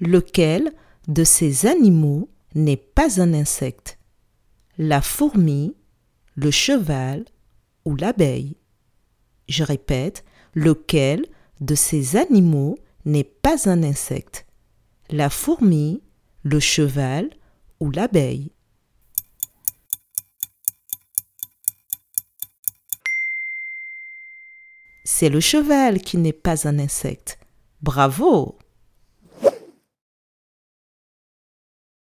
Lequel de ces animaux n'est pas un insecte? La fourmi, le cheval ou l'abeille? Je répète, lequel de ces animaux n'est pas un insecte? La fourmi, le cheval ou l'abeille? C'est le cheval qui n'est pas un insecte. Bravo!